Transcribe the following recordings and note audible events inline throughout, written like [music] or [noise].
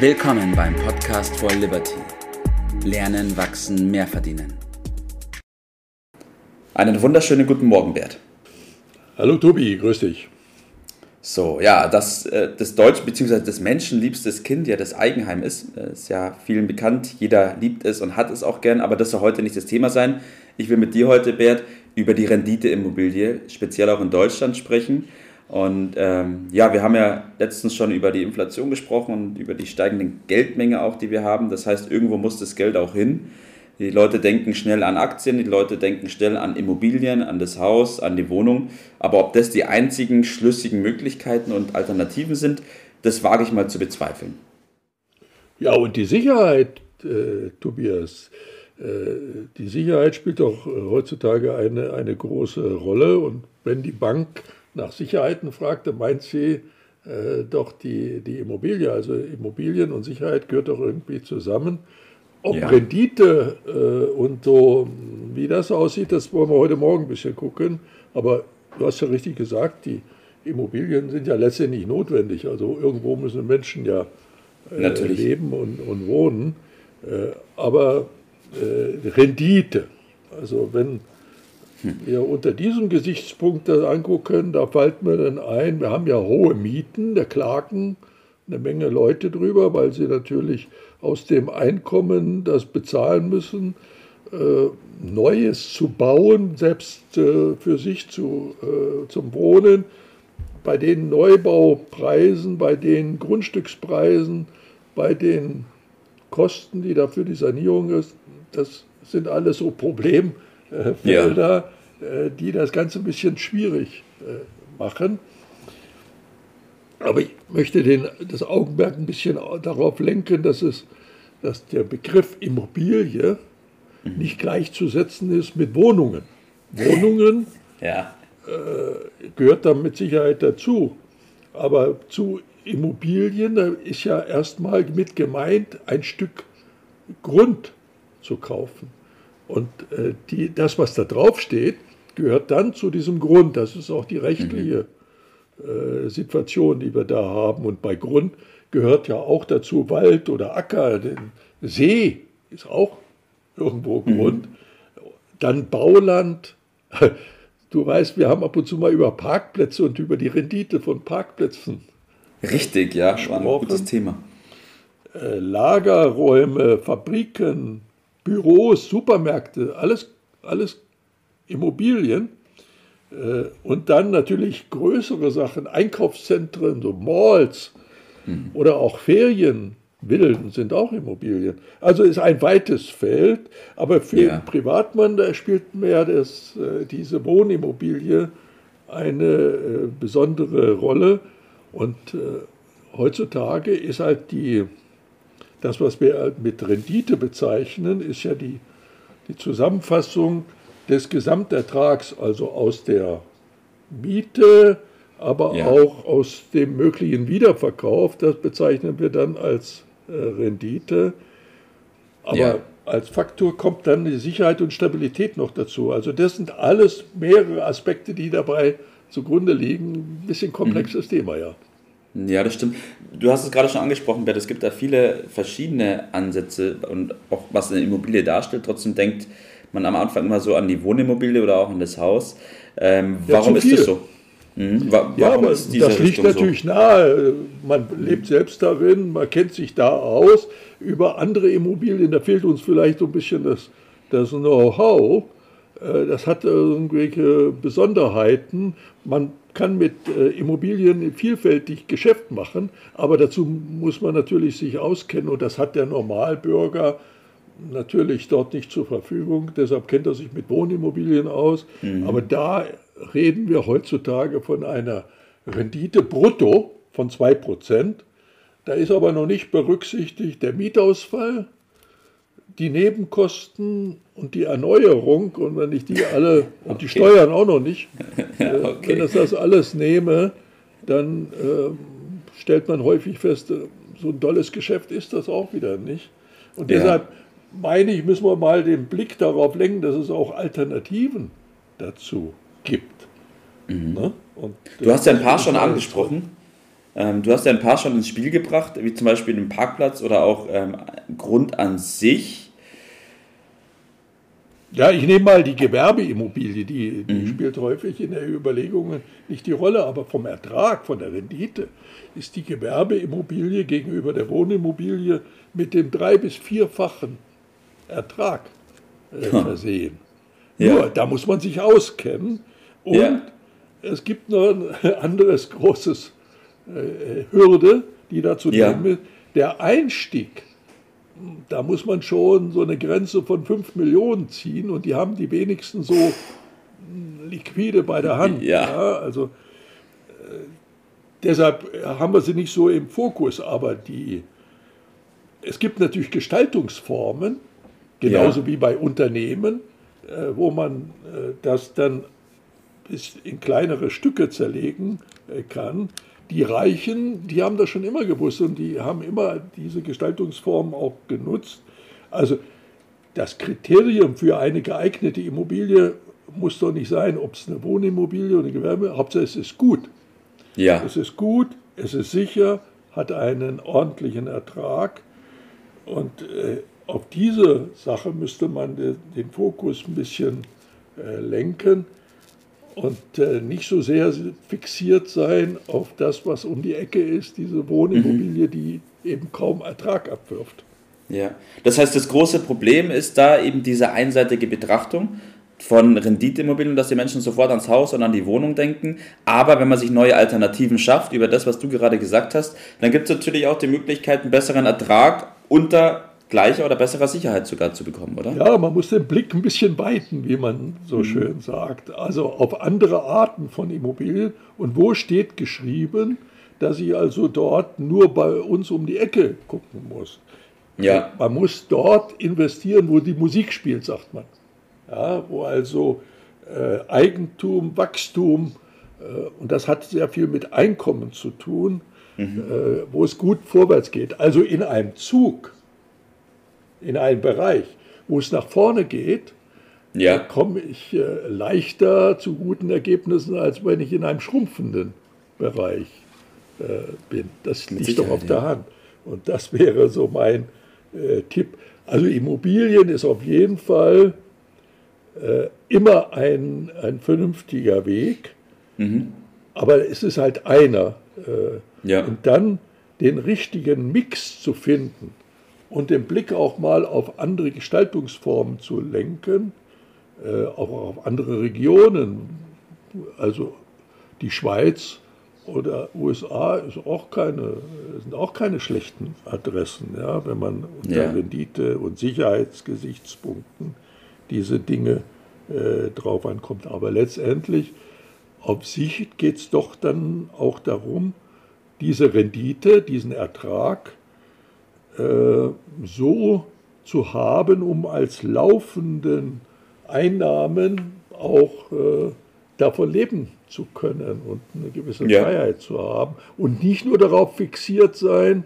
Willkommen beim Podcast for Liberty. Lernen, wachsen, mehr verdienen. Einen wunderschönen guten Morgen, Bert. Hallo Tobi, grüß dich. So, ja, dass äh, das Deutsch bzw. das menschenliebstes Kind ja das Eigenheim ist, äh, ist ja vielen bekannt. Jeder liebt es und hat es auch gern, aber das soll heute nicht das Thema sein. Ich will mit dir heute, Bert, über die Renditeimmobilie, speziell auch in Deutschland, sprechen. Und ähm, ja, wir haben ja letztens schon über die Inflation gesprochen und über die steigende Geldmenge auch, die wir haben. Das heißt, irgendwo muss das Geld auch hin. Die Leute denken schnell an Aktien, die Leute denken schnell an Immobilien, an das Haus, an die Wohnung. Aber ob das die einzigen schlüssigen Möglichkeiten und Alternativen sind, das wage ich mal zu bezweifeln. Ja, und die Sicherheit, äh, Tobias, äh, die Sicherheit spielt doch heutzutage eine, eine große Rolle. Und wenn die Bank nach Sicherheiten fragte, meint sie äh, doch die, die Immobilie. Also Immobilien und Sicherheit gehört doch irgendwie zusammen. Ob ja. Rendite äh, und so, wie das aussieht, das wollen wir heute Morgen ein bisschen gucken. Aber du hast ja richtig gesagt, die Immobilien sind ja letztendlich notwendig. Also irgendwo müssen Menschen ja äh, leben und, und wohnen. Äh, aber äh, Rendite, also wenn wir unter diesem Gesichtspunkt das angucken, da fällt mir dann ein, wir haben ja hohe Mieten, da klagen eine Menge Leute drüber, weil sie natürlich aus dem Einkommen das bezahlen müssen, äh, Neues zu bauen, selbst äh, für sich zu, äh, zum Wohnen. Bei den Neubaupreisen, bei den Grundstückspreisen, bei den Kosten, die dafür die Sanierung ist, das sind alles so Probleme äh, Felder, ja. Äh, die das Ganze ein bisschen schwierig äh, machen. Aber ich möchte den, das Augenmerk ein bisschen darauf lenken, dass, es, dass der Begriff Immobilie mhm. nicht gleichzusetzen ist mit Wohnungen. Wohnungen [laughs] ja. äh, gehört da mit Sicherheit dazu. Aber zu Immobilien, ist ja erstmal mit gemeint, ein Stück Grund zu kaufen. Und äh, die, das, was da drauf steht, gehört dann zu diesem Grund. Das ist auch die rechtliche äh, Situation, die wir da haben. Und bei Grund gehört ja auch dazu Wald oder Acker, See ist auch irgendwo mhm. Grund. Mhm. Dann Bauland. [laughs] Du weißt, wir haben ab und zu mal über Parkplätze und über die Rendite von Parkplätzen. Richtig, ja, war ein gutes Thema. Äh, Lagerräume, Fabriken, Büros, Supermärkte, alles, alles Immobilien. Äh, und dann natürlich größere Sachen, Einkaufszentren, so Malls mhm. oder auch Ferienvillen sind auch Immobilien. Also ist ein weites Feld, aber für ja. den Privatmann, da spielt mehr das, äh, diese Wohnimmobilie eine äh, besondere Rolle. Und heutzutage ist halt die das, was wir mit Rendite bezeichnen, ist ja die, die Zusammenfassung des Gesamtertrags, also aus der Miete, aber ja. auch aus dem möglichen Wiederverkauf. Das bezeichnen wir dann als äh, Rendite. Aber ja. als Faktor kommt dann die Sicherheit und Stabilität noch dazu. Also das sind alles mehrere Aspekte, die dabei zugrunde liegen. Ein bisschen komplexes mhm. Thema, ja. Ja, das stimmt. Du hast es gerade schon angesprochen, Bert, es gibt da viele verschiedene Ansätze und auch was eine Immobilie darstellt. Trotzdem denkt man am Anfang immer so an die Wohnimmobilie oder auch an das Haus. Ähm, ja, warum ist das so? Mhm. Warum ja, aber das liegt Richtung natürlich so? nahe. Man lebt selbst darin, man kennt sich da aus. Über andere Immobilien, da fehlt uns vielleicht so ein bisschen das, das Know-how. Äh, das hat irgendwelche Besonderheiten. Man kann mit äh, Immobilien vielfältig Geschäft machen, aber dazu muss man natürlich sich auskennen und das hat der Normalbürger natürlich dort nicht zur Verfügung. Deshalb kennt er sich mit Wohnimmobilien aus. Mhm. Aber da reden wir heutzutage von einer Rendite brutto von 2%. Da ist aber noch nicht berücksichtigt der Mietausfall, die Nebenkosten und die Erneuerung und wenn ich die alle und die Steuern auch noch nicht, [laughs] ja, äh, okay. wenn ich das alles nehme, dann äh, stellt man häufig fest, äh, so ein tolles Geschäft ist das auch wieder nicht. Und ja. deshalb meine ich, müssen wir mal den Blick darauf lenken, dass es auch Alternativen dazu gibt. Mhm. Ne? du hast ja ein paar schon angesprochen. Ähm, du hast ja ein paar schon ins Spiel gebracht, wie zum Beispiel den Parkplatz oder auch ähm, Grund an sich. Ja, ich nehme mal die Gewerbeimmobilie, die, die mhm. spielt häufig in den Überlegungen nicht die Rolle, aber vom Ertrag, von der Rendite ist die Gewerbeimmobilie gegenüber der Wohnimmobilie mit dem drei- bis vierfachen Ertrag äh, versehen. Ja. Nur, da muss man sich auskennen. Und ja. es gibt noch ein [laughs] anderes großes Hürde, die dazu ja. nehmen ist. Der Einstieg da muss man schon so eine Grenze von 5 Millionen ziehen und die haben die wenigsten so liquide bei der Hand. Ja. ja also äh, deshalb haben wir sie nicht so im Fokus, aber die, es gibt natürlich Gestaltungsformen, genauso ja. wie bei Unternehmen, äh, wo man äh, das dann in kleinere Stücke zerlegen äh, kann die Reichen, die haben das schon immer gewusst und die haben immer diese Gestaltungsform auch genutzt. Also das Kriterium für eine geeignete Immobilie muss doch nicht sein, ob es eine Wohnimmobilie oder eine Gewerbe, Hauptsache es ist gut. Ja. Es ist gut, es ist sicher, hat einen ordentlichen Ertrag und äh, auf diese Sache müsste man de, den Fokus ein bisschen äh, lenken und äh, nicht so sehr fixiert sein auf das, was um die Ecke ist, diese Wohnimmobilie, mhm. die eben kaum Ertrag abwirft. Ja, das heißt, das große Problem ist da eben diese einseitige Betrachtung von Renditeimmobilien, dass die Menschen sofort ans Haus und an die Wohnung denken. Aber wenn man sich neue Alternativen schafft, über das, was du gerade gesagt hast, dann gibt es natürlich auch die Möglichkeit, einen besseren Ertrag unter gleicher oder besserer Sicherheit sogar zu bekommen, oder? Ja, man muss den Blick ein bisschen weiten, wie man so mhm. schön sagt. Also auf andere Arten von Immobilien. Und wo steht geschrieben, dass ich also dort nur bei uns um die Ecke gucken muss? Ja. Man muss dort investieren, wo die Musik spielt, sagt man. Ja, wo also äh, Eigentum, Wachstum, äh, und das hat sehr viel mit Einkommen zu tun, mhm. äh, wo es gut vorwärts geht. Also in einem Zug in einen Bereich, wo es nach vorne geht, ja. komme ich äh, leichter zu guten Ergebnissen, als wenn ich in einem schrumpfenden Bereich äh, bin. Das Mit liegt doch auf ja. der Hand. Und das [laughs] wäre so mein äh, Tipp. Also Immobilien ist auf jeden Fall äh, immer ein, ein vernünftiger Weg, mhm. aber es ist halt einer. Äh, ja. Und dann den richtigen Mix zu finden und den Blick auch mal auf andere Gestaltungsformen zu lenken, äh, auch auf andere Regionen. Also die Schweiz oder USA auch keine, sind auch keine schlechten Adressen, ja, wenn man unter ja. Rendite- und Sicherheitsgesichtspunkten diese Dinge äh, drauf ankommt. Aber letztendlich, auf sich geht es doch dann auch darum, diese Rendite, diesen Ertrag äh, so zu haben, um als laufenden Einnahmen auch äh, davon leben zu können und eine gewisse ja. Freiheit zu haben und nicht nur darauf fixiert sein,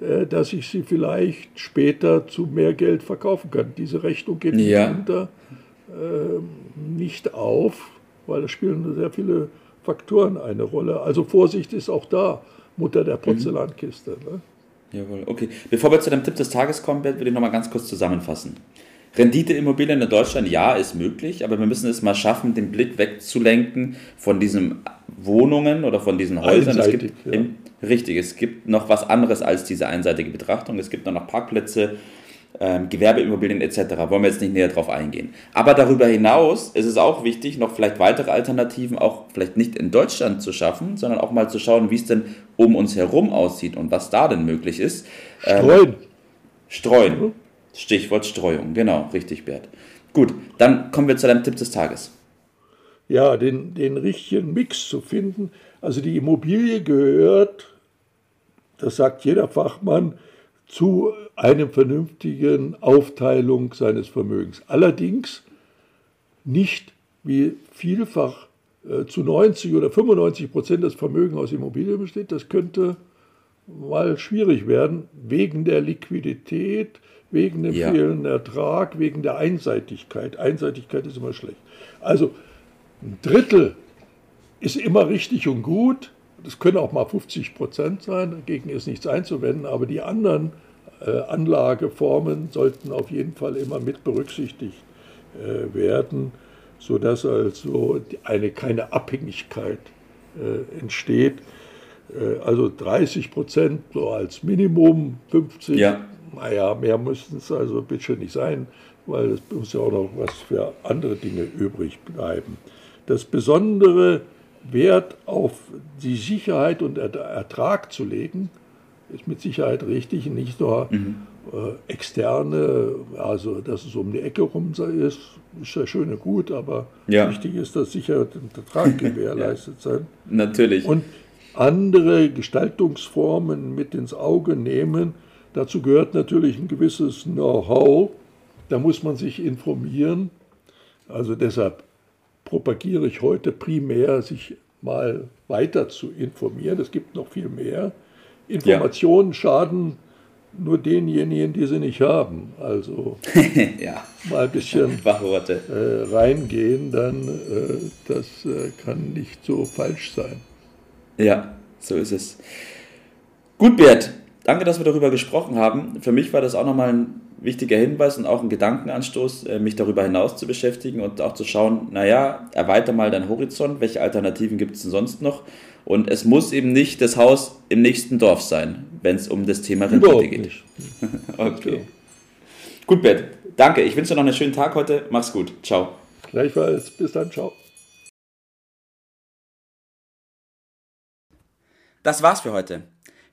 äh, dass ich sie vielleicht später zu mehr Geld verkaufen kann. Diese Rechnung geht ja. mitunter äh, nicht auf, weil da spielen sehr viele Faktoren eine Rolle. Also Vorsicht ist auch da, Mutter der mhm. Porzellankiste. Ne? Jawohl, okay. Bevor wir zu dem Tipp des Tages kommen, will ich nochmal ganz kurz zusammenfassen. Renditeimmobilien in Deutschland, ja, ist möglich, aber wir müssen es mal schaffen, den Blick wegzulenken von diesen Wohnungen oder von diesen Häusern. Es gibt ja. richtig, es gibt noch was anderes als diese einseitige Betrachtung. Es gibt noch Parkplätze, ähm, Gewerbeimmobilien etc. Wollen wir jetzt nicht näher drauf eingehen. Aber darüber hinaus ist es auch wichtig, noch vielleicht weitere Alternativen auch vielleicht nicht in Deutschland zu schaffen, sondern auch mal zu schauen, wie es denn um uns herum aussieht und was da denn möglich ist. Ähm, streuen. Ähm, streuen. Stichwort Streuung, genau, richtig, Bert. Gut, dann kommen wir zu deinem Tipp des Tages. Ja, den, den richtigen Mix zu finden. Also die Immobilie gehört, das sagt jeder Fachmann, zu einer vernünftigen Aufteilung seines Vermögens. Allerdings nicht wie vielfach äh, zu 90 oder 95 Prozent des Vermögens aus Immobilien besteht. Das könnte mal schwierig werden, wegen der Liquidität, wegen dem ja. fehlenden Ertrag, wegen der Einseitigkeit. Einseitigkeit ist immer schlecht. Also ein Drittel ist immer richtig und gut, das können auch mal 50 Prozent sein, dagegen ist nichts einzuwenden, aber die anderen äh, Anlageformen sollten auf jeden Fall immer mit berücksichtigt äh, werden, sodass also eine, keine Abhängigkeit äh, entsteht. Also 30 Prozent so als Minimum, 50, ja. naja, mehr müssten es also bitte nicht sein, weil es muss ja auch noch was für andere Dinge übrig bleiben. Das besondere Wert auf die Sicherheit und Ertrag zu legen, ist mit Sicherheit richtig. Nicht nur mhm. äh, externe, also dass es um die Ecke rum ist, ist ja schön und gut, aber ja. wichtig ist, dass Sicherheit und Ertrag [laughs] gewährleistet ja. sein. Natürlich. Und andere Gestaltungsformen mit ins Auge nehmen. Dazu gehört natürlich ein gewisses Know-how. Da muss man sich informieren. Also deshalb propagiere ich heute primär, sich mal weiter zu informieren. Es gibt noch viel mehr. Informationen ja. schaden nur denjenigen, die sie nicht haben. Also [laughs] ja. mal ein bisschen [laughs] äh, reingehen, dann äh, das äh, kann nicht so falsch sein. Ja, so ist es. Gut, Bert, danke, dass wir darüber gesprochen haben. Für mich war das auch nochmal ein wichtiger Hinweis und auch ein Gedankenanstoß, äh, mich darüber hinaus zu beschäftigen und auch zu schauen, naja, erweiter mal deinen Horizont, welche Alternativen gibt es denn sonst noch? Und es muss eben nicht das Haus im nächsten Dorf sein, wenn es um das Thema Rendite geht. [laughs] okay. Gut, Bert, danke. Ich wünsche dir noch einen schönen Tag heute. Mach's gut. Ciao. Gleichfalls. Bis dann. Ciao. Das war's für heute.